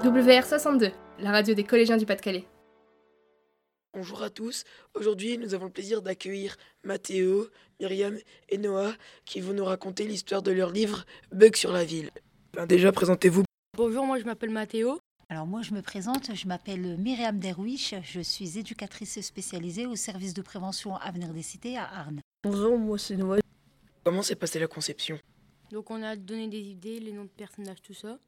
WR62, la radio des collégiens du Pas-de-Calais. Bonjour à tous. Aujourd'hui, nous avons le plaisir d'accueillir Mathéo, Myriam et Noah qui vont nous raconter l'histoire de leur livre Bug sur la ville. Ben, déjà, présentez-vous. Bonjour, moi je m'appelle Mathéo. Alors moi je me présente, je m'appelle Myriam Derwish, je suis éducatrice spécialisée au service de prévention Avenir des Cités à Arnes. Bonjour, moi c'est Noah. Comment s'est passée la conception? Donc on a donné des idées, les noms de personnages, tout ça.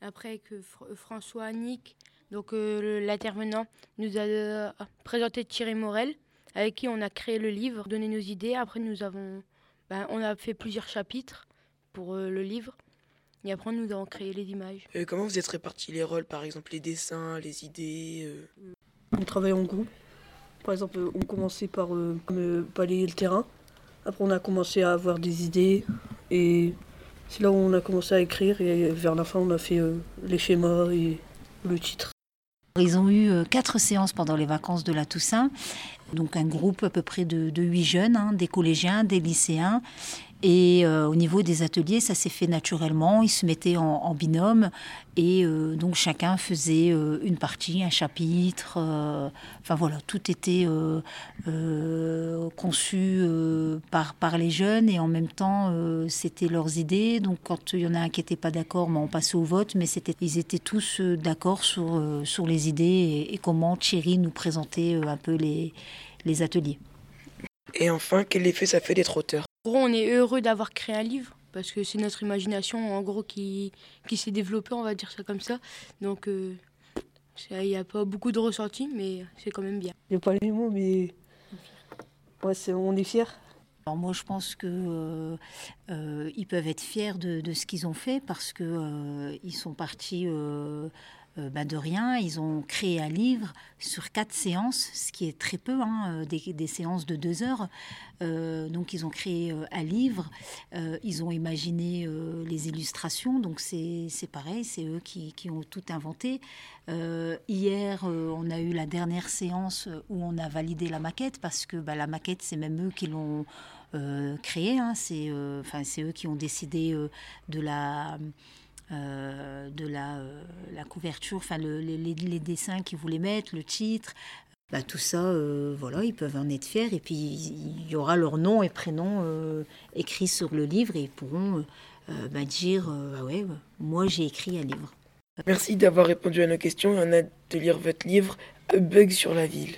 Après que Fr- François Annick, donc euh, l'intervenant, nous a euh, présenté Thierry Morel, avec qui on a créé le livre, donné nos idées. Après nous avons, ben, on a fait plusieurs chapitres pour euh, le livre. Et après nous avons créé les images. Euh, Comment vous êtes répartis les rôles, par exemple les dessins, les idées euh, On travaille en groupe. Par exemple, euh, on commençait par euh, comme, euh, balayer le terrain. Après, on a commencé à avoir des idées. Et c'est là où on a commencé à écrire. Et vers la fin, on a fait euh, les schémas et le titre. Ils ont eu euh, quatre séances pendant les vacances de la Toussaint, donc un groupe à peu près de, huit jeunes, hein, des collégiens, des lycéens. Et euh, au niveau des ateliers, ça s'est fait naturellement. Ils se mettaient en, binôme et euh, donc chacun faisait euh, une partie, un chapitre. euh, enfin voilà, tout était euh, conçu par, par les jeunes et en même temps, c'était leurs idées. Donc quand il y en a un qui n'était pas d'accord, ben, on passait au vote, mais c'était, ils étaient tous d'accord sur, sur les idées et, et comment Thierry nous présentait un peu les, les ateliers. Et enfin, quel effet ça fait d'être auteur? En gros, on est heureux d'avoir créé un livre parce que c'est notre imagination en gros qui, qui s'est développée, on va dire ça comme ça. Donc euh, il n'y a pas beaucoup de ressenti, mais c'est quand même bien. Il n'y a pas les mots, mais ouais, c'est- on est fiers. Alors moi, je pense que euh, euh, ils peuvent être fiers de, de ce qu'ils ont fait parce que euh, ils sont partis euh, euh, bah, de rien. Ils ont créé un livre sur quatre séances, ce qui est très peu, hein, des, des séances de deux heures. Euh, donc ils ont créé euh, un livre. Euh, ils ont imaginé euh, les illustrations. Donc c'est pareil, c'est eux qui, qui ont tout inventé. Euh, hier, euh, on a eu la dernière séance où on a validé la maquette parce que bah, la maquette, c'est même eux qui l'ont euh, créée. hein. C'est euh, enfin, eux qui ont décidé euh, de la euh, de la, euh, la couverture, enfin le- les, les- les dessins qu'ils voulaient mettre, le titre. Bah, tout ça, euh, voilà, ils peuvent en être fiers. Et puis il y aura leur nom et prénom euh, écrits sur le livre et ils pourront euh, euh, bah, dire euh, ah ouais, moi j'ai écrit un livre. Merci d'avoir répondu à nos questions et on a hâte de lire votre livre Bug sur la ville.